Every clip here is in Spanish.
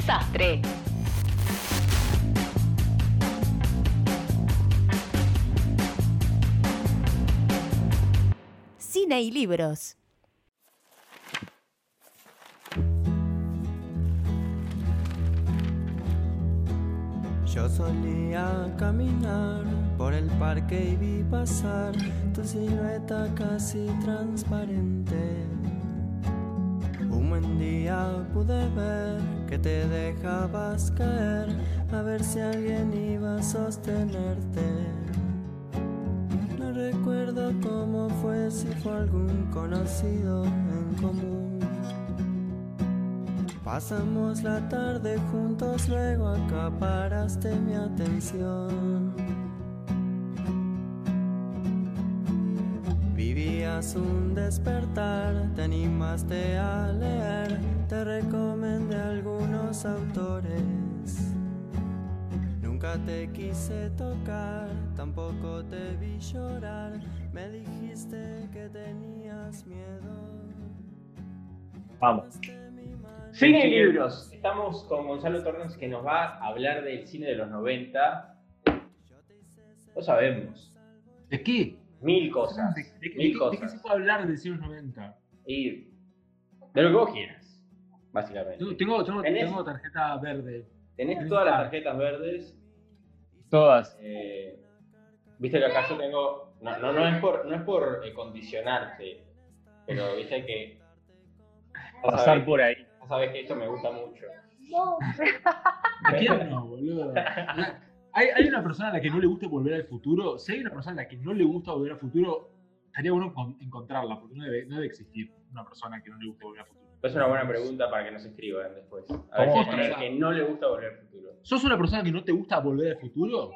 desastre. Cine y libros. Yo solía caminar por el parque y vi pasar tu silueta casi transparente. Un buen día pude ver que te dejabas caer a ver si alguien iba a sostenerte. No recuerdo cómo fue, si fue algún conocido en común. Pasamos la tarde juntos, luego acaparaste mi atención. Un despertar, te animaste a leer, te recomendé algunos autores. Nunca te quise tocar, tampoco te vi llorar, me dijiste que tenías miedo. Vamos. Cine y libros. Estamos con Gonzalo Torres que nos va a hablar del cine de los 90. Lo sabemos. ¿De qué? Mil cosas. ¿De, de- de- mil de- cosas. de qué se puede hablar del cine de los 90? Y de lo que vos quieras, básicamente. Tengo, tengo, tengo- ¿Tenés? tengo tarjeta verde. Tenés todas las tarjetas verdes. Todas. eh, viste que acá yo tengo. No, no, no es por, no es por eh, condicionarte, pero viste que. Pasar sabés- por ahí. vos sabés que esto me gusta mucho. ¿A quién no, boludo? ¿Hay, hay una persona a la que no le gusta volver al futuro. Si hay una persona a la que no le gusta volver al futuro, estaría bueno con- encontrarla, porque no debe, no debe existir una persona que no le guste volver al futuro. Es una buena pregunta para que nos escriban después. A ver si hay que no le gusta volver al futuro. ¿Sos una persona que no te gusta volver al futuro?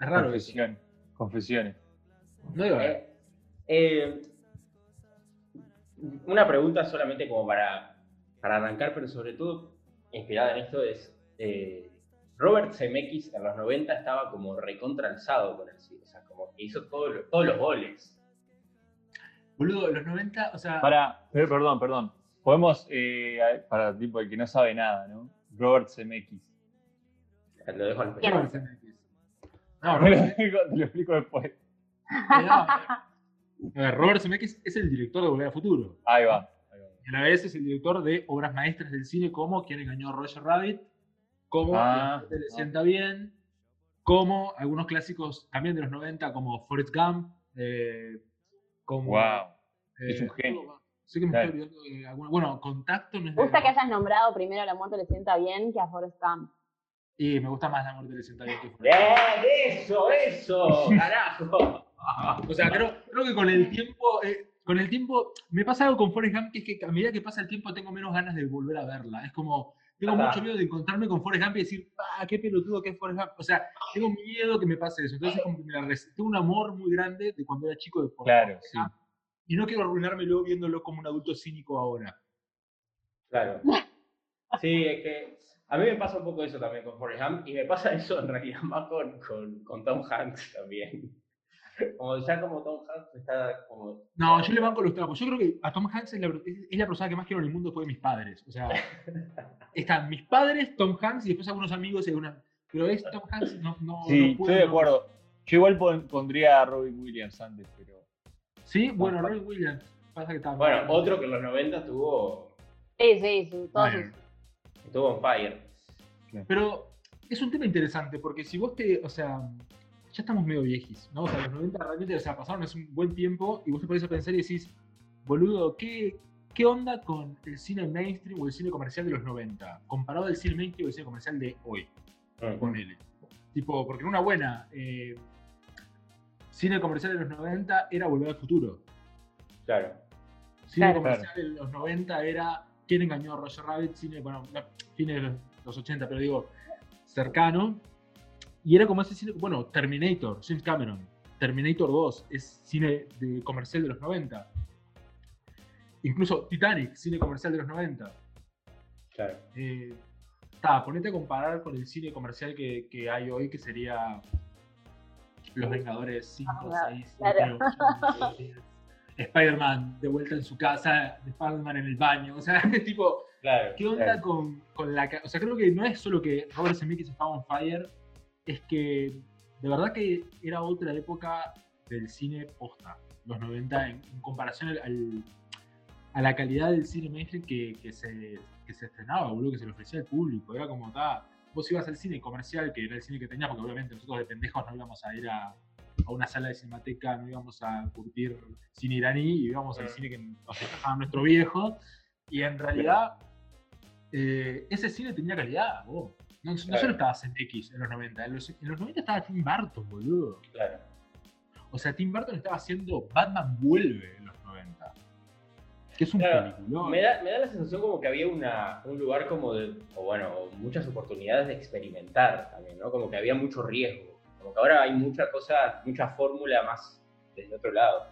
Es raro eso. Confesión. Confesiones. No haber. Eh, eh, una pregunta solamente como para, para arrancar, pero sobre todo inspirada en esto es, eh, Robert Zemeckis en los 90 estaba como recontralzado con el cine, o sea, como que hizo todo lo- todos los goles. Boludo, los 90, o sea. Para, per- perdón, perdón. Podemos, eh, para tipo el que no sabe nada, ¿no? Robert Zemeckis. Lo dejo al. Robert Zemeckis. No, Te lo Robert, explico, te lo explico después. no, ver, Robert Zemeckis es el director de Volver al Futuro. Ahí va. ahí va. Y a la vez es el director de obras maestras del cine como Quien engañó a Roger Rabbit, como Ah, La muerte le no. sienta bien, como algunos clásicos también de los 90 como Forrest Gump, eh, como... Wow. eh, es un genio. Sé que me Claro. estoy olvidando de alguna- Bueno, Contacto no es Me de- gusta que hayas nombrado primero a la muerte le sienta bien que a Forrest Gump. Y me gusta más La muerte le sienta bien que Forrest ¡Bien! ¡Eso! ¡Eso! ¡Carajo! O sea, creo, creo que con el tiempo, eh, con el tiempo, me pasa algo con Forrest Gump, que es que a medida que pasa el tiempo tengo menos ganas de volver a verla. Es como, tengo Ajá. mucho miedo de encontrarme con Forrest Gump y decir, ah, qué pelotudo que es Forrest Gump. O sea, tengo miedo que me pase eso. Entonces, como que me la tengo un amor muy grande de cuando era chico de Forrest Claro, Gump. sí. Y no quiero arruinármelo viéndolo como un adulto cínico ahora. Claro. Sí, es que a mí me pasa un poco eso también con Forrest Gump y me pasa eso en realidad más con, con, con Tom Hanks también. Como ya como Tom Hanks está como... No, yo le banco los trapos. Yo creo que a Tom Hanks es la, es- es la persona que más quiero en el mundo después de mis padres. O sea, están mis padres, Tom Hanks y después algunos amigos y alguna. Pero es Tom Hanks, no, no, Sí, no puedo, estoy de no- acuerdo. Yo igual pon- pondría a Robin Williams antes, pero. Sí, bueno, Robin Williams. Pasa que está. Bueno, otro que en los 90 tuvo, Sí, sí, sí. Todos Bueno. sus- tuvo on fire. Pero es un tema interesante porque si vos te. O sea, ya estamos medio viejis, ¿no? O sea, los 90 realmente, o sea, pasaron hace un buen tiempo y vos te pones a pensar y decís, boludo, ¿qué, qué onda con el cine mainstream o el cine comercial de los 90? Comparado al cine mainstream o el cine comercial de hoy. Mm. ponele. Tipo, porque en una buena, eh, cine comercial de los 90 era Volver al Futuro. Claro. Cine Claro. comercial de los 90 era ¿Quién engañó a Roger Rabbit? Cine, bueno, no, cine de los, los 80, pero digo, cercano. Y era como ese cine, bueno, Terminator, James Cameron. Terminator 2 es cine de, comercial de los 90. Incluso Titanic, cine comercial de los 90. Claro. Eh, ta, ponete a comparar con el cine comercial que, que hay hoy, que sería Los Vengadores 5, Ah, 6, claro. 7, Spider-Man de vuelta en su casa, Spider-Man en el baño. O sea, tipo, Claro. ¿Qué onda claro. con, con la... O sea, creo que no es solo que Robert Zemeckis estaba on fire, es que de verdad que era otra época del cine posta, los 90, en, en comparación al, al- a la calidad del cine mainstream que, que se, que se estrenaba, boludo, que se le ofrecía al público. Era como, ta, vos ibas al cine comercial, que era el cine que tenías, porque obviamente nosotros de pendejos no íbamos a ir a, a una sala de cinemateca, no íbamos a curtir cine iraní, íbamos al Mm. cine que nos dejaba nuestro viejo. Y en realidad, eh, ese cine tenía calidad, vos. No Claro. solo estaba en los 90, en los, en los 90 estaba Tim Burton, boludo. Claro. O sea, Tim Burton estaba haciendo Batman Vuelve en los 90. Que es un Claro, peliculón. Me da, me da la sensación como que había una, un lugar como de, o bueno, muchas oportunidades de experimentar también, ¿no? Como que había mucho riesgo. Como que ahora hay mucha cosa, mucha fórmula más desde otro lado.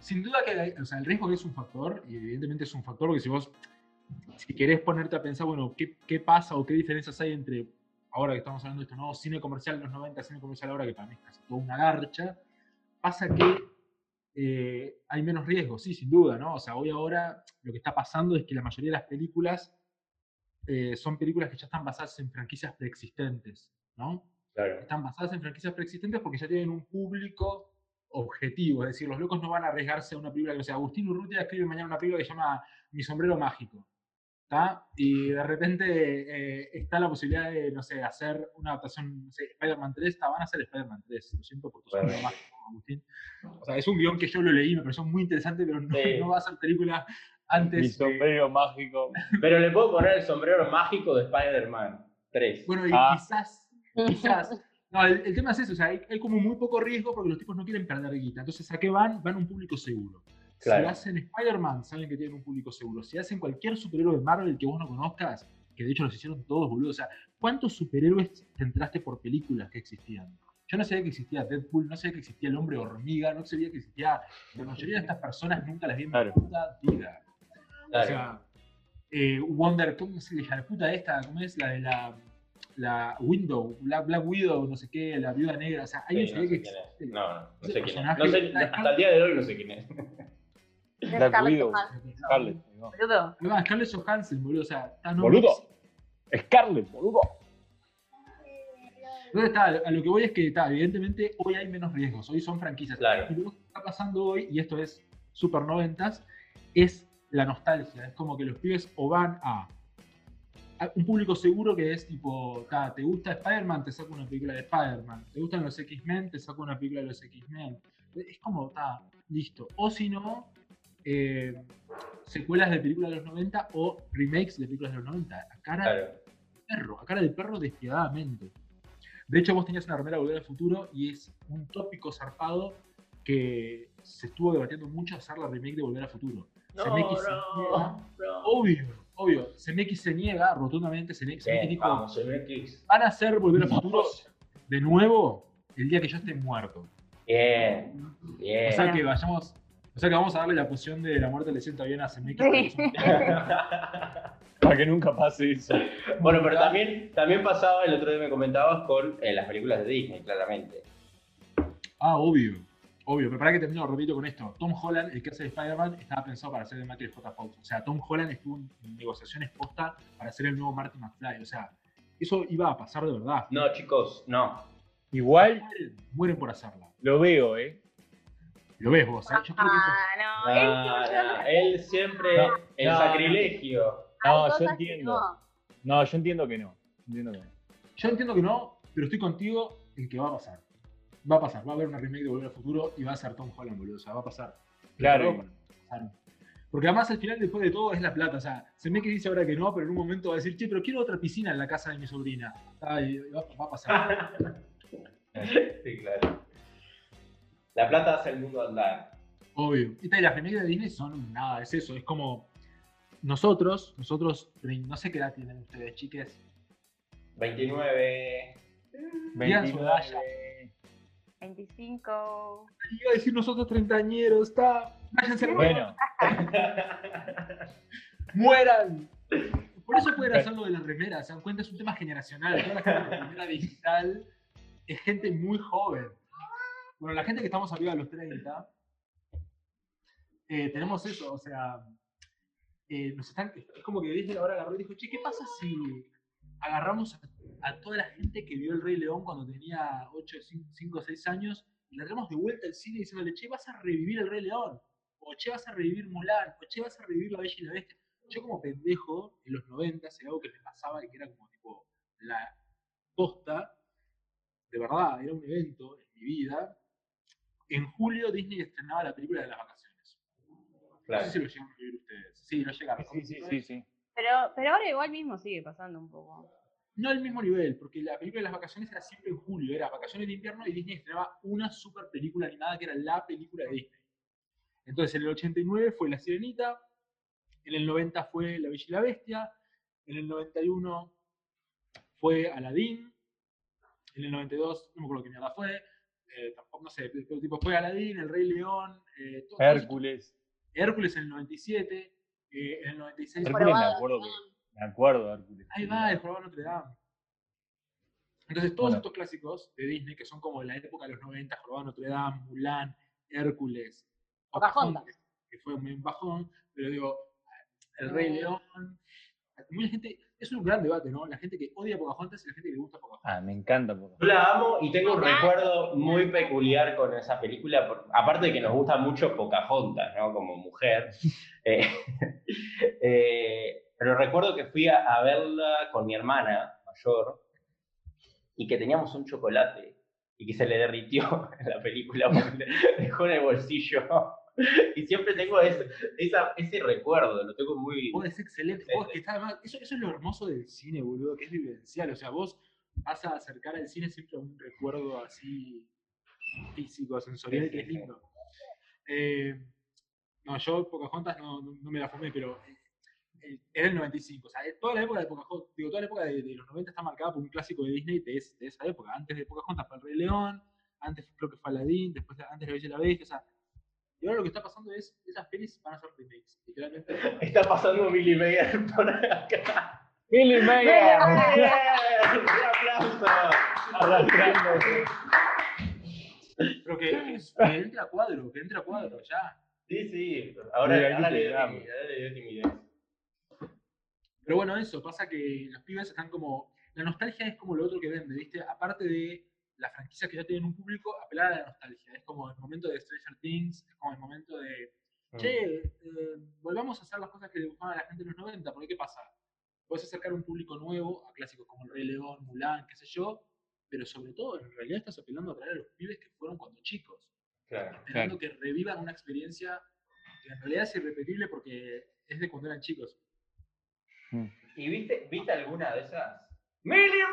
Sin duda que o sea, el riesgo es un factor, y evidentemente es un factor, porque si vos, si querés ponerte a pensar, bueno, ¿qué, qué pasa o qué diferencias hay entre, ahora que estamos hablando de esto, nuevo cine comercial en los 90, cine comercial ahora, que para mí es casi toda una garcha, pasa que eh, hay menos riesgo, sí, sin duda, ¿no? O sea, hoy ahora lo que está pasando es que la mayoría de las películas eh, son películas que ya están basadas en franquicias preexistentes, ¿no? Claro. están basadas en franquicias preexistentes porque ya tienen un público objetivo. Es decir, los locos no van a arriesgarse a una película que, o sea, Agustín Urrutia escribe mañana una película que se llama Mi sombrero mágico. ¿Tá? Y de repente eh, está la posibilidad de, no sé, hacer una adaptación, no sé, Spider-Man 3, ¿tá? van a hacer Spider-Man 3, lo siento por tu sombrero Bueno. mágico, Agustín. O sea, es un guion que yo lo leí, me pareció muy interesante, pero no, Sí. no va a ser película antes. Mi de- sombrero mágico. Pero le puedo poner el sombrero mágico de Spider-Man 3. Bueno, y Ah. quizás, quizás. No, el, el tema es eso, o sea, hay, hay como muy poco riesgo porque los tipos no quieren perder guita. Entonces, ¿a qué van? Van a un público seguro. Claro. Si hacen Spider-Man, saben que tienen un público seguro. Si hacen cualquier superhéroe de Marvel que vos no conozcas, que de hecho los hicieron todos, boludo. O sea, ¿cuántos superhéroes te entraste por películas que existían? Yo no sabía que existía Deadpool, no sabía que existía el hombre hormiga, no sabía que existía. La mayoría de estas personas nunca las vi en Claro. mi puta vida. Claro. O sea, eh, Wonder, ¿cómo se llama? La puta esta, ¿cómo es? La de la, la Window, Black, Black Widow, no sé qué, la viuda negra. O sea, Sí, alguien no sabía sé que es. existe. No, no, sé quién es. No sé, hasta el día de hoy no sé quién es. Black Scarlett Widow. Johansson. Scarlett. no. Boludo. Además, Scarlett Johansson, boludo. O sea, está no- Boludo. Scarlett, boludo. Entonces, está, a lo que voy es que, está, evidentemente, hoy hay menos riesgos. Hoy son franquicias. Claro. Y lo que está pasando hoy, y esto es super noventas, es la nostalgia. Es como que los pibes o van a, a un público seguro que es tipo, ta, ¿te gusta Spider-Man? Te saco una película de Spider-Man. ¿Te gustan los X-Men? Te saco una película de los X-Men. Es como, está, listo. O si no, eh, secuelas de películas de los 90 o remakes de películas de los 90. A cara Claro. de perro, a cara de perro despiadadamente. De hecho, vos tenías una remera de Volver al Futuro y es un tópico zarpado que se estuvo debatiendo mucho hacer la remake de Volver al Futuro. No, se no, niega. no. Obvio, obvio. Zemeckis se niega rotundamente. Zemeckis Bien, dijo, vamos, CMX. van a hacer Volver al Futuro de nuevo el día que yo esté muerto. Bien, bien. O sea que vayamos... O sea que vamos a darle la poción de la muerte le sienta bien a Zemeckis. Sí. Para que nunca pase eso. bueno, pero también, también pasaba, el otro día me comentabas, con eh, las películas de Disney, claramente. Ah, obvio. Obvio, pero para que termino, repito con esto. Tom Holland, el que hace de Spider-Man, estaba pensado para ser de Michael J. Fox. O sea, Tom Holland estuvo en negociaciones posta para ser el nuevo Marty McFly. O sea, eso iba a pasar de verdad. No, chicos, no. Igual Mueren, mueren por hacerla. lo veo, ¿eh? Lo ves vos, ¿eh? Yo creo que eso- Ah, no. Ah, él no, él siempre, No, el no, sacrilegio. No, yo entiendo. no. No, yo entiendo que no. Entiendo que no. yo entiendo que no, pero estoy contigo en que va a pasar. Va a pasar. Va a haber una remake de Volver al Futuro y va a ser Tom Holland, boludo. O sea, va a pasar. Claro. Pero va a pasar. Porque además al final, después de todo, es la plata. O sea, se me que dice ahora que no, pero en un momento va a decir, che, pero quiero otra piscina en la casa de mi sobrina. Ay, va, va a pasar. sí, claro. La plata hace el mundo andar. Obvio. Y las remakes de Disney son nada, es eso. Es como nosotros, nosotros, no sé qué edad tienen ustedes, chiques. 29. Digan su edad 29. 25. Iba a decir nosotros treintañeros, está. Váyanse al Bueno, mueran. Por eso pueden hacer lo de las remeras, se dan cuenta, es un tema generacional. Toda la gente con remera digital es gente muy joven. Bueno, la gente que estamos arriba de los 30, eh, tenemos eso, o sea, eh, nos están, es como que Disney ahora agarró y dijo, che, ¿qué pasa si agarramos a, toda la gente que vio El Rey León cuando tenía 8, 5 o 6 años y la traemos de vuelta al cine diciéndole, che, vas a revivir El Rey León? O che, vas a revivir Mulan, o che, vas a revivir La Bella y la Bestia. Yo como pendejo, en los 90, era algo que me pasaba y que era como tipo la posta, de verdad, era un evento en mi vida. En julio Disney estrenaba la película de las vacaciones. No Claro. sé si lo llegaron a vivir ustedes. Sí, lo llegaron. Sí, sí, sí, sí. Pero, pero ahora igual mismo sigue pasando un poco. No al mismo nivel, porque la película de las vacaciones era siempre en julio, era vacaciones de invierno y Disney estrenaba una super película animada que era la película de Disney. Entonces en el 89 fue La Sirenita, en el 90 fue La Bella y la Bestia, en el 91 fue Aladdin, en el 92 no me acuerdo qué mierda fue, eh, tampoco no sé, pero tipo fue Aladdin, El Rey León, eh, todo- todo eso. Hércules. Hércules en el 97, eh, en el 96 fue- Hércules me acuerdo que. Me acuerdo de Hércules. Ahí va, el Jorobado de Notre Dame. Entonces, todos Bueno. estos clásicos de Disney, que son como de la época de los 90, Jorobado Notre Dame, Mulan, Hércules, Pocahontas. Pocahontas, que fue un bajón, pero digo, El Rey. León. Mucha gente, es un gran debate, ¿no? La gente que odia a Pocahontas y la gente que le gusta Pocahontas. Ah, me encanta. Pocahontas. Yo la amo y tengo un recuerdo muy peculiar con esa película, por- aparte de que nos gusta mucho Pocahontas, ¿no? Como mujer. Eh, eh, pero recuerdo que fui a, a verla con mi hermana mayor y que teníamos un chocolate y que se le derritió en la película porque dejó en el bolsillo. Y siempre tengo ese, esa- ese recuerdo, lo tengo muy... Vos es excelente. Vos que está además- eso, eso es lo hermoso del cine, boludo, que es vivencial. O sea, vos vas a acercar al cine siempre a un recuerdo así físico, sensorial, Sí, que es lindo. Eh, no, yo Pocahontas no, no, no me la fumé, pero eh, era el 95. O sea, toda la época de Pocahontas, digo, toda la época de, de los 90 está marcada por un clásico de Disney de, es- de esa época. Antes de Pocahontas fue El Rey León, antes creo que fue Aladdin, después antes La Bella y la Bestia. O sea, y ahora lo que está pasando es, esas pelis van a ser remakes, literalmente. Está pasando Millie Meyer por acá. ¡Billy Mayer! ¡Un aplauso! Arrastrándose. Pero que, que entre a cuadro, que entre a cuadro, ya. Sí, sí, ahora le dio timidez. Pero bueno, eso, pasa que los pibes están como. La nostalgia es como lo otro que vende, ¿viste? Aparte de las franquicias que ya tienen un público, apelar a la nostalgia. Es como el momento de Stranger Things, es como el momento de. Che, eh, volvamos a hacer las cosas que le gustaban a la gente en los 90, porque ¿qué pasa? Puedes acercar un público nuevo a clásicos como El Rey León, Mulan, qué sé yo, pero sobre todo, en realidad estás apelando a traer a los pibes que fueron cuando chicos. Claro. esperando que revivan una experiencia que en realidad es irrepetible porque es de cuando eran chicos. ¿Y viste, viste alguna de esas? ¡Millie!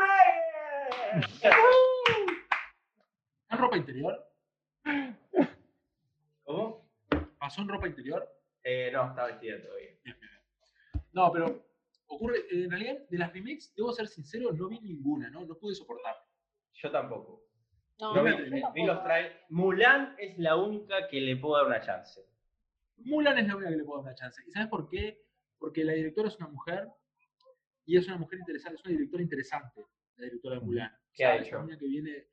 ¿En ropa interior? ¿Cómo? ¿Pasó en ropa interior? Eh, no, está vestida todavía. Bien, bien, bien. No, pero ocurre, en realidad de las remakes, debo ser sincero, no vi ninguna, ¿no? No pude soportar. Yo tampoco. No, No, me vi, los trailers. Mulan es la única que le puedo dar una chance. Mulan es la única que le puedo dar una chance. ¿Y sabes por qué? Porque la directora es una mujer y es una mujer interesante, es una directora interesante, la directora de Mulan. ¿Qué ha es hecho? una mina que viene,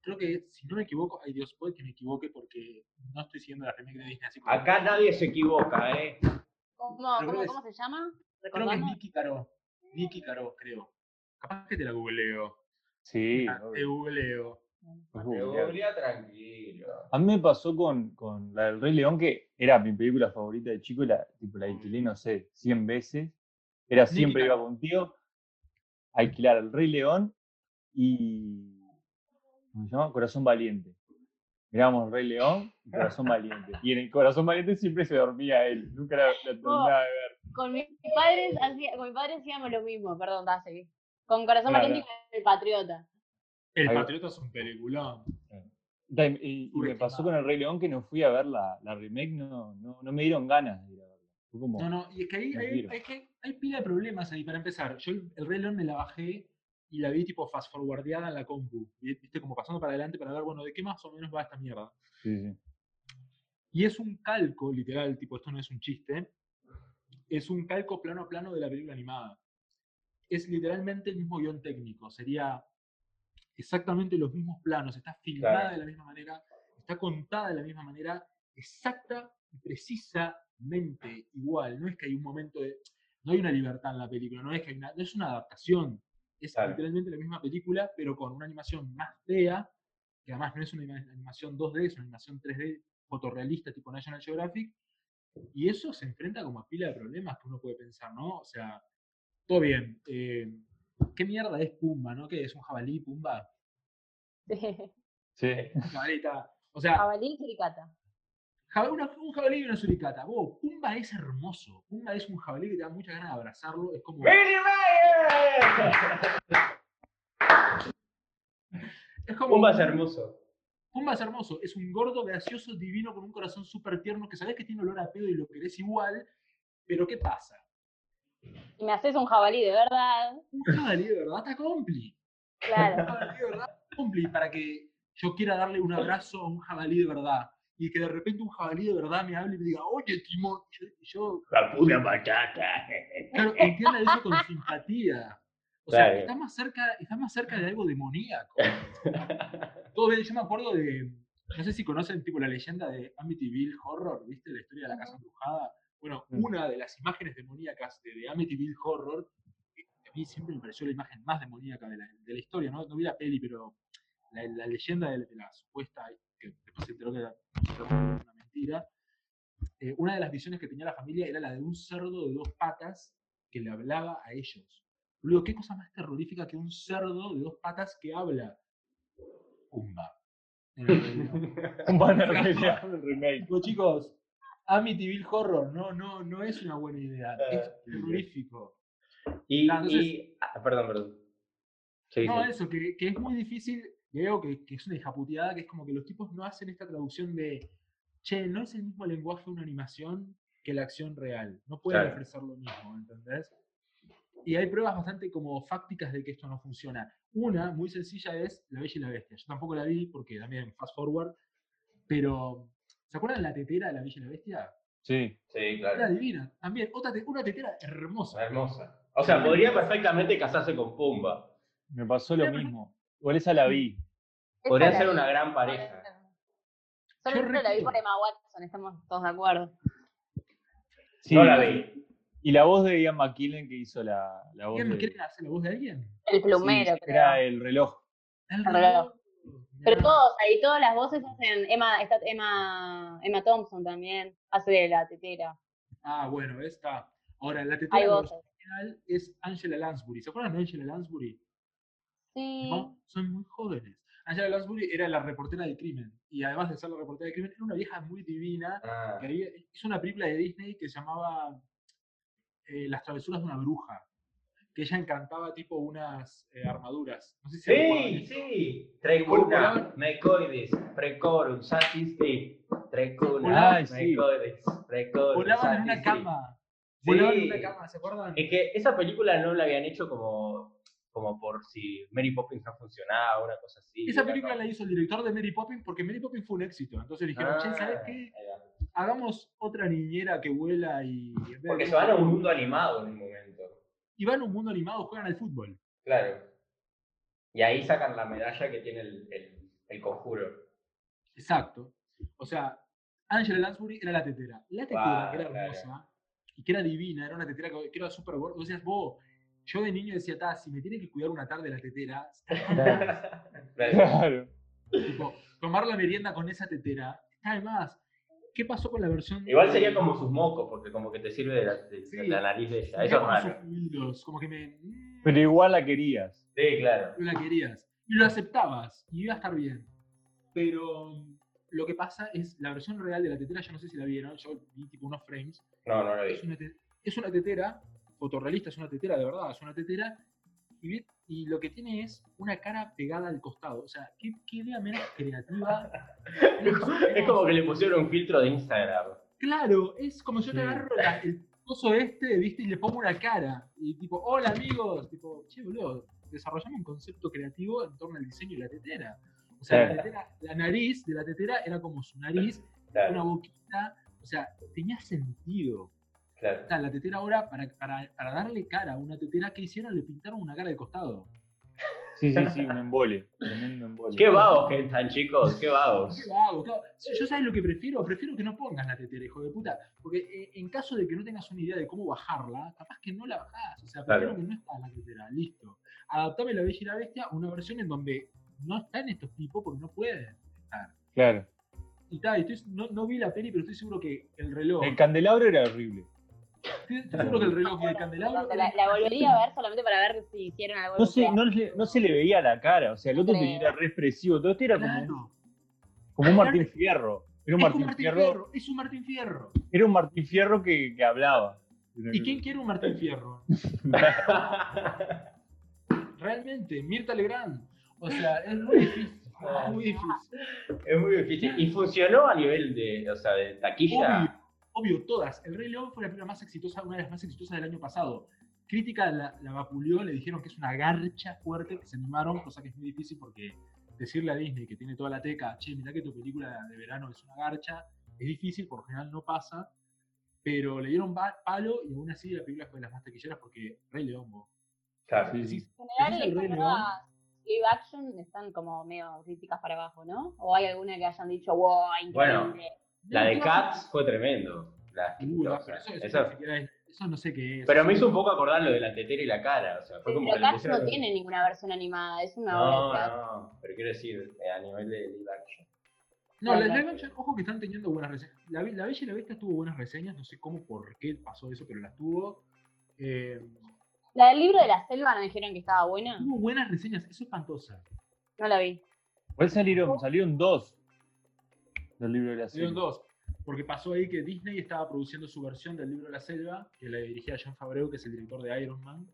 creo que, si no me equivoco, ay Dios, puede que me equivoque porque no estoy siguiendo la remake de Disney. Así como- Acá nadie se equivoca, ¿eh? ¿Cómo, Pero cómo, es- cómo se llama? Creo que es. Nicky Caro. Nicky Caro, creo. Capaz que te la googleo. Sí, Ah, te googleo. Te googlea tranquilo. A mí me pasó con, con la del Rey León, que era mi película favorita de chico, y la, tipo, la alquilé, no sé, 100 veces. Era Nicky siempre iba Caro. contigo a alquilar el Rey León y. ¿Cómo se llama? Corazón Valiente. Mirábamos el Rey León y Corazón Valiente. Y en el Corazón Valiente siempre se dormía él, nunca la, la terminaba de ver. Con mis padres, hacía- con mi padre hacíamos lo mismo, perdón, da, seguí. Con Corazón Claro. Valiente y con El Patriota. El Ahí. Patriota es un peliculón. Y, y- y me pasó con el Rey León que no fui a ver la, la remake, no, no, no me dieron ganas de ir a verla. Fue como, No, no, y es que ahí hay, hay que, hay pila de problemas ahí. Para empezar, yo el, el Rey León me la bajé y la vi tipo fast forwardeada en la compu. Viste, como pasando para adelante para ver, bueno, de qué más o menos va esta mierda. sí, sí. Y es un calco, literal, tipo, esto no es un chiste. Es un calco plano a plano de la película animada. Es literalmente el mismo guion técnico. Sería exactamente los mismos planos. Está filmada Claro. de la misma manera, está contada de la misma manera. exacta y precisamente igual. No es que hay un momento de. No hay una libertad en la película, no es que hay una, no es una adaptación. Es Claro. literalmente la misma película, pero con una animación más fea, que además no es una anima- animación 2D, es una animación 3D fotorrealista tipo National Geographic. Y eso se enfrenta como a pila de problemas que uno puede pensar, ¿no? O sea, todo bien. eh, ¿Qué mierda es Pumba, no? ¿Qué es un jabalí, Pumba? Sí. Sí. Un jabalí está- O sea, Jabalí y. una- un jabalí y una suricata. Vos, Pumba es hermoso. Pumba es un jabalí que te da muchas ganas de abrazarlo. Es como. ¡Billy Mayer! Es como Pumba es hermoso. Pumba es hermoso. Es un gordo gracioso, divino, con un corazón súper tierno, que sabés que tiene olor a pedo y lo querés igual. Pero ¿qué pasa? Y me haces un jabalí de verdad. Un jabalí de verdad está compli. Un Claro. jabalí de verdad está compli para que yo quiera darle un abrazo a un jabalí de verdad. Y que de repente un jabalí de verdad me hable y me diga, oye, Timón. Yo, La puta patata. claro, entienda eso con simpatía. O sea, Claro. está, más cerca, está más cerca de algo demoníaco. Todo bien, yo me acuerdo de. No sé si conocen tipo la leyenda de Amityville Horror, ¿viste? La historia de la casa embrujada. Bueno, Mm. una de las imágenes demoníacas de, de Amityville Horror, que a mí siempre me pareció la imagen más demoníaca de la, de la historia, ¿no? No vi la peli, pero la, la leyenda de, de la supuesta, que después se enteró que era una mentira. eh, una de las visiones que tenía la familia era la de un cerdo de dos patas que le hablaba a ellos. Luego, ¿qué cosa más terrorífica que un cerdo de dos patas que habla? Pumba. En el banner de remake. Digo, chicos, Amityville Horror no, no, no es una buena idea. Es Ah, terrorífico. Y, Claro, entonces- y- ah, perdón, perdón. Sí, No, sí. eso, que, que es muy difícil. Veo que, que es una hijaputeada, que es como que los tipos no hacen esta traducción de, che, no es el mismo lenguaje una animación que la acción real. No pueden Claro. ofrecer lo mismo, ¿entendés? Y hay pruebas bastante como fácticas de que esto no funciona. Una, muy sencilla, es La Bella y la Bestia. Yo tampoco la vi porque también fast forward, pero ¿se acuerdan la tetera de La Bella y la Bestia? Sí. Sí, Era claro. divina. También, otra te- una tetera hermosa. Hermosa. O sea, podría perfectamente casarse con Pumba. Me pasó lo mismo. Igual esa la vi. Podría ser vi. una gran pareja. Solo la vi por Emma Watson, estamos todos de acuerdo. Sí. No la vi. Y la voz de Ian McKellen que hizo la, la voz ¿Quién me de... quiere hacer la voz de alguien? El plumero, Sí, creo. Era el reloj. El reloj. reloj. Pero todos, ahí todas las voces hacen. Emma, está Emma, Emma Thompson también, hace de la tetera. Ah, bueno, está. Ahora, la tetera original es Angela Lansbury. ¿Se acuerdan de Angela Lansbury? Sí. No, son muy jóvenes. Angela Lansbury era la reportera del crimen. Y además de ser la reportera del crimen, era una vieja muy divina. Ah, Que había- hizo una película de Disney que se llamaba eh, Las travesuras de una bruja. Que ella encantaba tipo unas eh, armaduras. No sé si se recuerdan Sí, sí. Trecuna, mecoides, precorum, sacisti. Trecuna, mecoides, precorum, Volaban en una cama. Volaban en una cama, ¿se acuerdan? Es que esa película no la habían hecho como, como por si Mary Poppins no funcionaba, una cosa así. Esa película la hizo el director de Mary Poppins porque Mary Poppins fue un éxito. Entonces dijeron, che, ¿sabes Ah, qué? Hagamos otra niñera que vuela y. Porque se van a un mundo animado en un momento. Y van a un mundo animado, juegan al fútbol. Claro. Y ahí sacan la medalla que tiene el, el, el conjuro. Exacto. O sea, Angela Lansbury era la tetera. La tetera, que era claro. hermosa y que era divina, era una tetera que, que era súper gorda. Vos decías, vos, yo de niño decía, ta, si me tiene que cuidar una tarde la tetera, Claro. Claro. tipo, tomar la merienda con esa tetera, está de más. ¿Qué pasó con la versión? Igual de- sería como sus mocos, porque como que te sirve de la, de- de Sí. la nariz de ella. Eso es como sus como que me. mm, Pero igual la querías. Sí, claro. la querías. Y lo aceptabas, y iba a estar bien. Pero mm, lo que pasa es, la versión real de la tetera, yo no sé si la vieron, yo vi tipo unos frames, No, no es vi. una, te- es una tetera, fotorrealista, es una tetera de verdad, es una tetera, y, lo que tiene es una cara pegada al costado. O sea, qué, qué idea menos creativa. Es como que le pusieron un filtro de Instagram. Claro, es como yo te agarro la- el coso este, viste, y le pongo una cara. Y tipo, hola amigos, tipo, che, boludo, desarrollamos un concepto creativo en torno al diseño de la tetera. O sea, la, Claro. tetera- la nariz de la tetera era como su nariz, una boquita, o sea, tenía sentido. Claro. La tetera ahora, para, para, para darle cara a una tetera que hicieron, le pintaron una cara de costado. Sí, sí, sí, un embole. Tremendo embole. Qué vagos que están, chicos, qué vagos. ¿Qué hago? Si Yo sabes lo que prefiero, prefiero que no pongas la tetera, hijo de puta. Porque eh, en caso de que no tengas una idea de cómo bajarla, capaz que no la bajás. O sea, prefiero Claro. que no está la tetera, listo. Adaptame la Bella y la Bestia a una versión en donde no están estos tipos porque no pueden estar. Claro. Y tal, no, no vi la peli, pero estoy seguro que el reloj. El candelabro era horrible. Estoy, estoy seguro que el reloj el candelabro. La, la volvería a ver solamente para ver si hicieron algo. No se, no, le- no se le veía la cara, o sea, el otro tenía era re expresivo, todo este era como, Claro. como un Martín Fierro. Era un Es un Martín, Martín Fierro, Fierro. Es un Martín Fierro. era un Martín Fierro que, que hablaba. ¿Y quién quiere un Martín Fierro? Realmente, Mirta Legrand. O sea, es muy difícil. es muy difícil. Es muy difícil. Y funcionó a nivel de, o sea, de taquilla. Obvio, obvio, todas. El Rey León fue la película más exitosa, una de las más exitosas del año pasado. Crítica la, la vapuleó, le dijeron que es una garcha fuerte, que se animaron, cosa que es muy difícil porque decirle a Disney que tiene toda la teca, che, mirá que tu película de verano es una garcha, es difícil, por lo general no pasa, pero le dieron palo y aún así la película fue de las más taquilleras porque Rey León, vos. Claro. Sí, Decís, En general, Rey León, live action están como medio críticas para abajo, ¿no? O hay alguna que hayan dicho, wow, Bueno, increíble. La de Cats fue tremendo. La no, pero sea, eso, eso no sé qué es. pero me hizo un poco acordar lo de la tetera y la cara. O sea, fue Sí, como pero Cats no tiene ninguna versión animada, es una No, obra teatro. no, pero quiero decir, eh, a nivel de live action. No, la live action, ojo que están teniendo buenas reseñas. La, la Bella y la Bestia tuvo buenas reseñas, no sé cómo, por qué pasó eso, pero las tuvo. Eh, La del libro de la selva nos dijeron que estaba buena. tuvo buenas reseñas, eso es espantosa. No la vi. Igual salieron, salieron dos del libro de la serie. dos. Porque pasó ahí que Disney estaba produciendo su versión del libro de la selva, que la dirigía John Favreau, que es el director de Iron Man.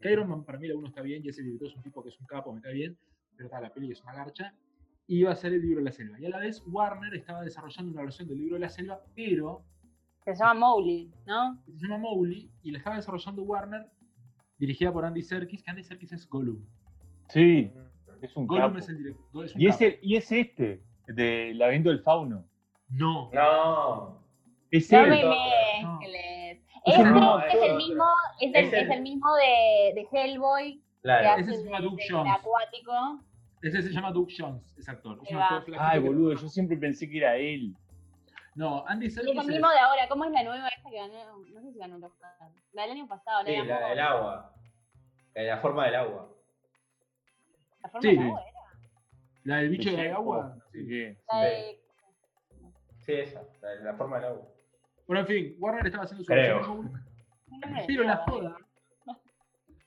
Que Iron Man para mí la uno está bien, y ese director es un tipo que es un capo, me cae bien, pero está la peli es una garcha. Y iba a ser el libro de la selva. Y a la vez Warner estaba desarrollando una versión del libro de la selva, pero Se llama Mowgli, ¿no? que se llama Mowgli, y la estaba desarrollando Warner, dirigida por Andy Serkis, que Andy Serkis es Gollum. Sí, es un Gollum capo. es el director. Es un Y es, el- y es este, del laberinto del fauno. No. No. Es No él. me mezcles. Este el mismo es el mismo, es el, Es el- es el mismo de, de Hellboy, Claro. Ese se llama del Jones. acuático. Ese se llama Doug Jones, es actor. Es un actor Ay, boludo, yo siempre pensé que era él. No, Andy Y es Serkis el mismo de ahora. ¿Cómo es la nueva esta que ganó? No sé si ganó el Oscar. La del año pasado, Sí, la de la del agua. La de la forma del agua. La forma Sí. del agua era. la del bicho de Checo, agua. Sí. de... Sí, esa. La de la forma del agua. Bueno, en fin, Warner estaba haciendo su Creo. versión de Pero la joda,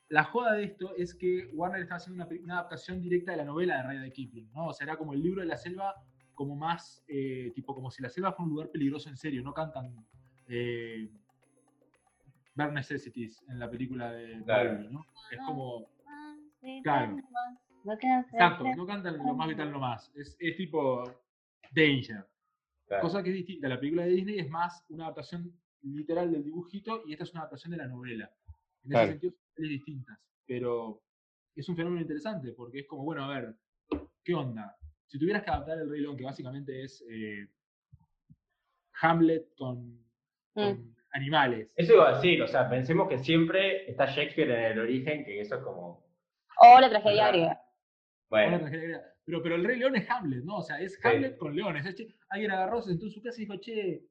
la joda de esto es que Warner estaba haciendo una, una adaptación directa de la novela de Rudyard Kipling, ¿no? O sea, era como el libro de la selva, como más, eh, tipo, como si la selva fuera un lugar peligroso en serio, no cantan eh, Bare Necessities en la película de Claro. Mowgli, ¿no? Es como, Ah, Claro. No exacto, no cantan lo más vital nomás, es, es tipo Danger. Claro. Cosa que es distinta. La película de Disney es más una adaptación literal del dibujito y esta es una adaptación de la novela. En Claro. ese sentido son distintas. Pero es un fenómeno interesante porque es como, bueno, a ver, ¿qué onda? Si tuvieras que adaptar el Rey León, que básicamente es eh, Hamlet con, con animales. Eso iba a decir, o sea, pensemos que siempre está Shakespeare en el origen, que eso es como. O la tragedia griega. Bueno. Pero, pero el Rey León es Hamlet, ¿no? O sea, es Hamlet con leones. Es, che, alguien agarró, se sentó en su casa y dijo, che,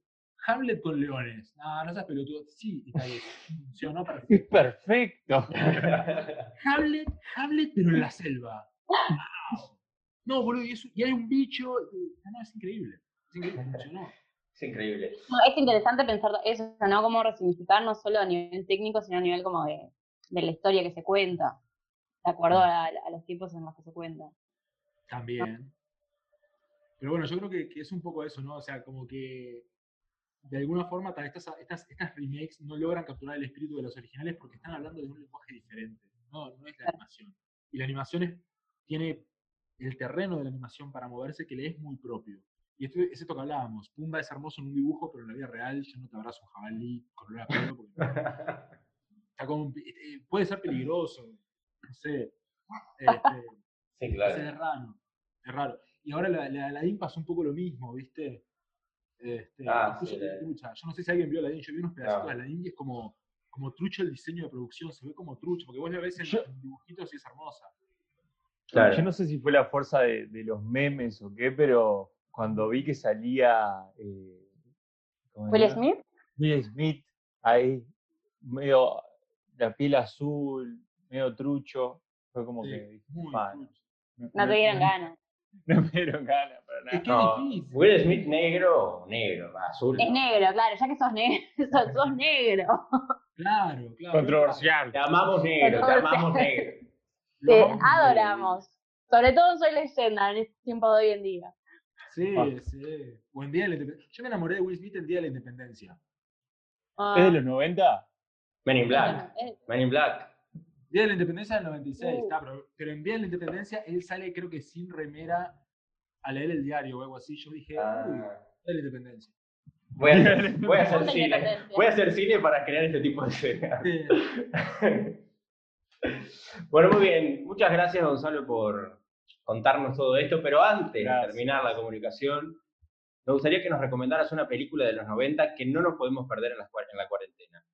Hamlet con leones. No, no seas pelotudo. Sí, está bien. Funcionó perfecto. Es perfecto. Hamlet, Hamlet, pero en la selva. Wow. No, boludo, y, eso- y hay un bicho. eh, No, es increíble. Es increíble, funcionó. es increíble. No, es interesante pensar eso, ¿no? Cómo resignificar no solo a nivel técnico, sino a nivel como de, de la historia que se cuenta, de acuerdo a, a los tiempos en los que se cuenta. También. Pero bueno, yo creo que, que es un poco eso, ¿no? O sea, como que de alguna forma tal, estas, estas, estas remakes no logran capturar el espíritu de los originales porque están hablando de un lenguaje diferente. No, no es la animación. Y la animación es- tiene el terreno de la animación para moverse que le es muy propio. Y esto es esto que hablábamos. Pumba es hermoso en un dibujo, pero en la vida real yo no te abrazo un jabalí con olor a pelo porque está como- eh, puede ser peligroso. No sé. Este, Sí, es claro. raro. Es raro. Y ahora la, la Aladdin pasó un poco lo mismo, ¿viste? Este, Ah, incluso sí, con la- trucha. Yo no sé si alguien vio Aladdin, yo vi unos pedacitos No. de Aladdin y es como, como trucho el diseño de producción, se ve como trucho, porque vos la ves en, Yo- en dibujitos y es hermosa. Claro. Yo no sé si fue la fuerza de, de los memes o qué, pero cuando vi que salía. eh, ¿cómo Will era? Smith, Will Smith ahí, medio la piel azul, medio trucho, fue como Sí, que dije, muy "Man, trucho. no, no te dieron ganas. no me dieron ganas para Es nada. que No, es difícil. Will Smith negro, negro, azul. Es no. negro, claro, ya que sos negro, sos, sos negro. Claro, claro. Controversial. Te amamos negro, te amamos negro. Te adoramos. Sobre todo Soy Leyenda en este tiempo de hoy en día. Sí, Ah. sí. O en Día de la Independencia. Yo me enamoré de Will Smith el Día de la Independencia. Ah, ¿Es de los 90? Men in Black. Men in Black. Día de la Independencia del 96, Uh. está, pero, pero en Día de la Independencia él sale creo que sin remera a leer el diario o algo así. Yo dije, Ah. uy, Día de la Independencia. Voy a hacer, voy a hacer Punto cine. Voy a hacer cine para crear este tipo de escenas. Bueno, muy bien. Muchas gracias, Gonzalo, por contarnos todo esto. Pero antes Gracias. de terminar la comunicación, me gustaría que nos recomendaras una película de los 90 que no nos podemos perder en la, en la cuarentena.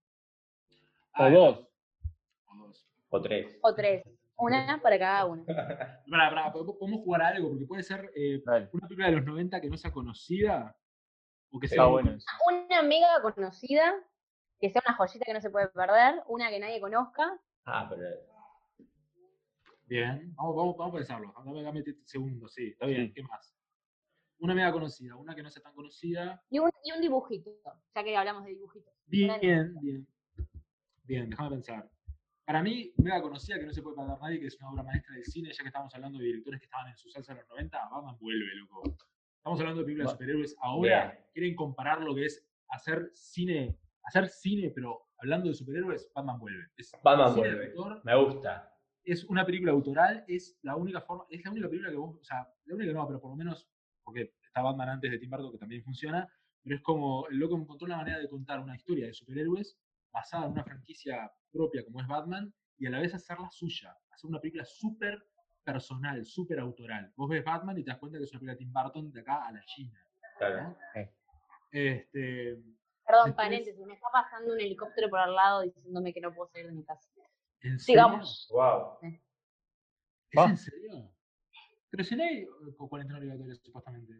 O dos. O tres. O tres. Una para cada uno. Pará, pará, ¿podemos jugar a algo? Porque puede ser eh, una película de los 90 que no sea conocida. O que sea bueno eso. Una mega conocida, que sea una joyita que no se puede perder. Una que nadie conozca. Ah, pero. Bien, vamos, vamos, vamos a pensarlo. Dame, dame segundos, sí, está bien. Sí. ¿Qué más? Una mega conocida, una que no sea tan conocida. Y un, y un dibujito, ya que hablamos de dibujitos. Bien, bien. Bien, déjame pensar. Para mí, mega conocida que no se puede perder nadie, que es una obra maestra del cine, ya que estamos hablando de directores que estaban en su salsa en los 90, Batman vuelve, loco. Estamos hablando de películas de superhéroes ahora. Bien. Quieren comparar lo que es hacer cine, hacer cine, pero hablando de superhéroes, Batman vuelve. Es Batman vuelve. autor, Me gusta. es una película autoral, es la única forma, es la única película que vos, o sea, la única no, pero por lo menos, porque está Batman antes de Tim Burton, que también funciona, pero es como el loco encontró una manera de contar una historia de superhéroes basada en una franquicia propia como es Batman y a la vez hacerla suya, hacer una película súper personal, súper autoral. Vos ves Batman y te das cuenta que es una película de Tim Burton de acá a la China. Claro. Este, Perdón, Después- paréntesis, me está pasando un helicóptero por al lado diciéndome que no puedo salir de mi casa. ¿en serio? Sigamos. Wow. ¿Es Va. en serio? Pero si no hay eh, cuarentena obligatoria, supuestamente.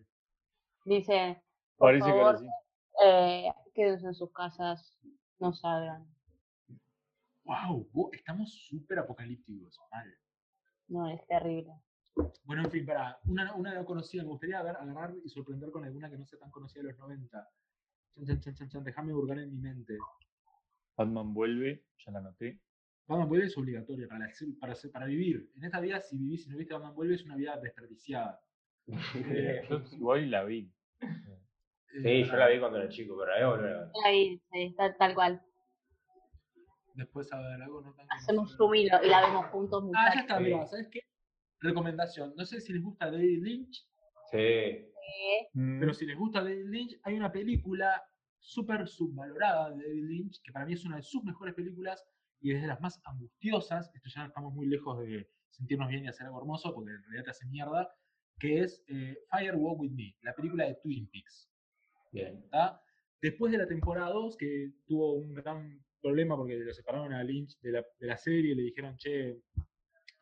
Dice, por Parece que ahora sí. eh, quédense en sus casas, no salgan. Wow, estamos súper apocalípticos. Mal. No, es terrible. Bueno, en fin, para una, una no conocida, me gustaría ver, agarrar y sorprender con alguna que no sea tan conocida de los 90. Chan, chan, chan, chan, chan, déjame hurgar en mi mente. Batman vuelve, ya la anoté. Batman Vuelve es obligatoria para, la- para, para vivir. En esta vida, si vivís y no viste Batman Vuelve, es una vida desperdiciada. Eh, Yo igual la vi. Sí, yo la vi cuando era chico, pero la voy a volver a ver. Ahí, sí, tal, tal cual. Después, a ver, algo no tan Hacemos zoom y, lo- y la vemos juntos, Ah, muchachos. ya está, Sí. mira, ¿sabes qué? Recomendación. No sé si les gusta David Lynch, Sí. Eh, Mm, Pero si les gusta David Lynch, hay una película súper subvalorada de David Lynch, que para mí es una de sus mejores películas y es de las más angustiosas. Esto ya estamos muy lejos de sentirnos bien y hacer algo hermoso, porque en realidad te hace mierda, que es eh, Fire Walk With Me, la película de Twin Peaks. Bien. ¿tá? Después de la temporada 2, que tuvo un gran problema porque lo separaron a Lynch de la, de la le dijeron, che,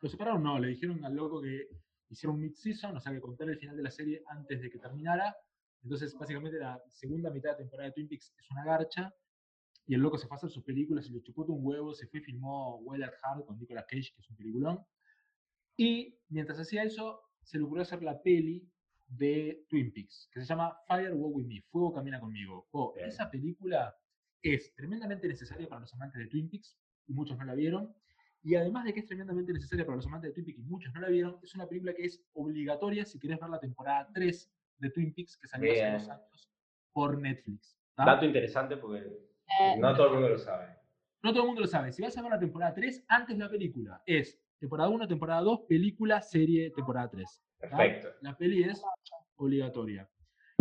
lo separaron, no, le dijeron al loco que hicieron mid-season, o sea que contar el final de la serie antes de que terminara. Entonces, básicamente, la segunda mitad de temporada de Twin Peaks es una garcha. Y el loco se fue a hacer sus películas y le chupó un huevo, se fue y filmó Well at Heart con Nicolas Cage, que es un peliculón. Y mientras hacía eso, se le ocurrió hacer la peli de Twin Peaks, que se llama Fire Walk With Me, Fuego Camina Conmigo. Oh, esa película es tremendamente necesaria para los amantes de Twin Peaks, y muchos no la vieron. Y además de que es tremendamente necesaria para los amantes de Twin Peaks, y muchos no la vieron, es una película que es obligatoria si querés ver la temporada 3 de Twin Peaks, que salió hace Bien. dos años por Netflix. ¿tá? Dato interesante porque eh, no todo el mundo lo sabe. No todo el mundo lo sabe. Si vas a ver la temporada 3, antes de la película es temporada 1, temporada 2, película, serie, temporada 3. Perfecto. La peli es obligatoria.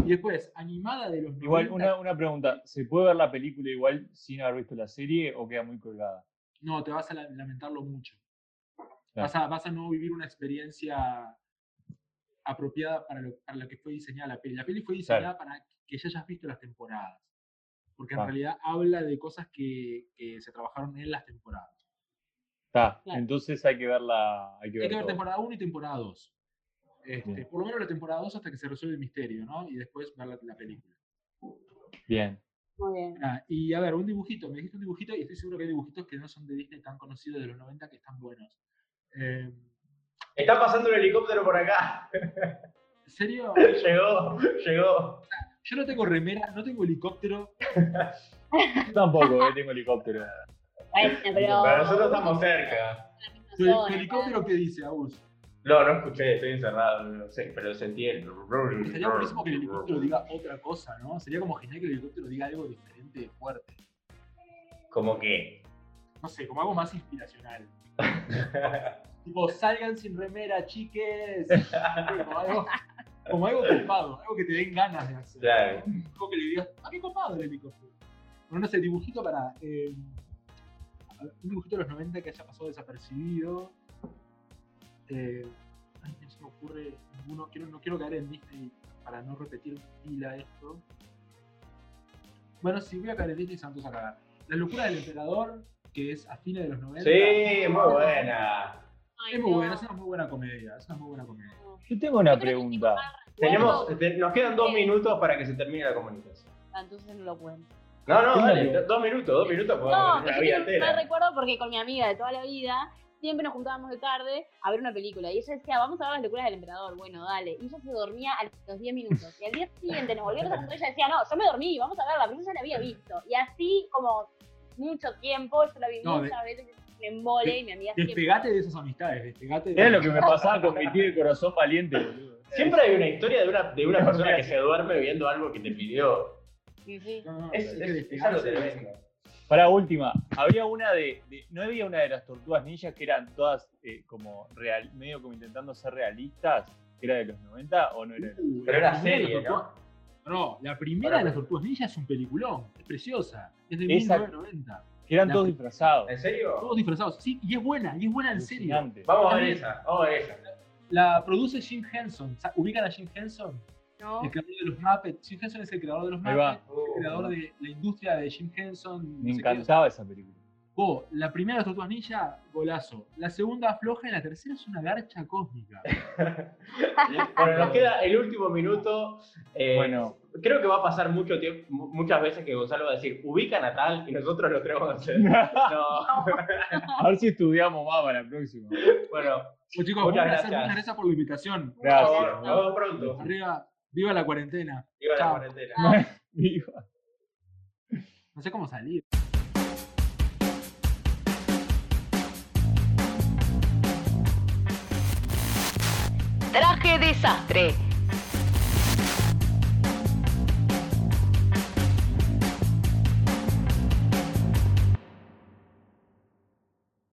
Y después, animada de los Igual, 90, una, una pregunta. ¿Se puede ver la película igual sin haber visto la serie o queda muy colgada? No, te vas a la- lamentarlo mucho. Claro. Vas, a, vas a no vivir una experiencia apropiada para lo, para lo que fue diseñada la peli. La peli fue diseñada para que ya hayas visto las temporadas. Porque en Ah. realidad habla de cosas que, que se trabajaron en las temporadas. Está. Claro. Entonces hay que verla. Hay que Hay ver que ver temporada 1 y temporada 2. Este, Bien. por lo menos la temporada 2 hasta que se resuelve el misterio, ¿no? Y después ver la, la película. Bien. Muy bien. Ah, y a ver, un dibujito, me dijiste un dibujito y estoy seguro que hay dibujitos que no son de Disney tan conocidos de los 90 que están buenos. Eh, Está pasando un helicóptero por acá. ¿En serio? llegó, llegó. Yo no tengo remera, no tengo helicóptero. Yo tampoco, eh, tengo helicóptero. Bueno, pero. Pero nosotros estamos cerca. ¿Tu, Zona, tu helicóptero qué dice, Agus? No, no escuché, estoy encerrado, no sé, pero sentí el. Sería buenísimo que el helicóptero diga otra cosa, ¿no? Sería como genial que el helicóptero diga algo diferente y fuerte. Como que. No sé, como algo más inspiracional. Tipo, salgan sin remera, chiques. Como algo, como algo copado, algo que te den ganas de hacer. Claro. Algo que le digas, ah, qué copado el helicóptero. Bueno, no sé, dibujito para. eh, a un dibujito de los 90 que haya pasado desapercibido. Eh, ay, no se me ocurre ninguno. Quiero, no quiero caer en Disney para no repetir pila esto. Bueno, si voy a caer en Disney, Santos a cagar. La locura del emperador, que es a fines de los 90. Sí, muy buena. Es muy buena, es una muy buena comedia. Es una muy buena comedia. Yo tengo una pregunta. Tenemos, Bueno, te- nos quedan dos minutos para que se termine la comunicación. ah, Entonces no lo cuento. No, no, dale, dos minutos, dos minutos No, recuerdo porque con mi amiga de toda la vida siempre nos juntábamos de tarde a ver una película. Y ella decía, vamos a ver las locuras del emperador. Bueno, dale. Y ella se dormía a los 10 minutos. Y al día siguiente nos volvíamos a juntar y ella decía, no, yo me dormí, vamos a verla, pero ella ya la había visto. Y así como mucho tiempo, yo la vi No, muchas veces, me embole y mi amiga siempre... Despegate de esas amistades, despegate de Era lo que me pasaba con mi tío de corazón valiente, boludo. Siempre hay una historia de una, de una persona que se duerme viendo algo que te pidió. Sí, sí. No, no, Es, es- es algo de tremendo. Para última, había una de, de- No había una de las tortugas ninjas que eran todas eh, como real, medio como intentando ser realistas, que era de los 90 o no era Uh, Pero era serie, tortugas- No, la primera de las Tortugas Ninja es un peliculón, es preciosa, es de Esa- 1990. Que eran La- todos disfrazados. ¿En serio? Todos disfrazados, sí, y es buena, y es buena en serio. Vamos a ver esa, vamos a ver esa. La produce Jim Henson, ¿ubican a Jim Henson? ¿No? El creador de los Muppets. Jim Henson es el creador de los. Muppets, el creador de la industria de Jim Henson. Me no sé qué. encantaba esa película. Vos, la primera Tortugas Ninja, golazo. La segunda floja y la tercera es una garcha cósmica. Bueno, nos queda el último minuto. Eh, Bueno. Creo que va a pasar mucho tiempo, mu- muchas veces que Gonzalo va a decir, ubican a tal y nosotros lo tenemos que hacer. No, A ver si estudiamos más para la próxima. bueno, Bueno, chicos, Muchas gracias. muchas gracias por la invitación. por Gracias. favor, nos vemos pronto. Arriba, viva la cuarentena. Viva la cuarentena. Viva. No sé cómo salir. Traje desastre.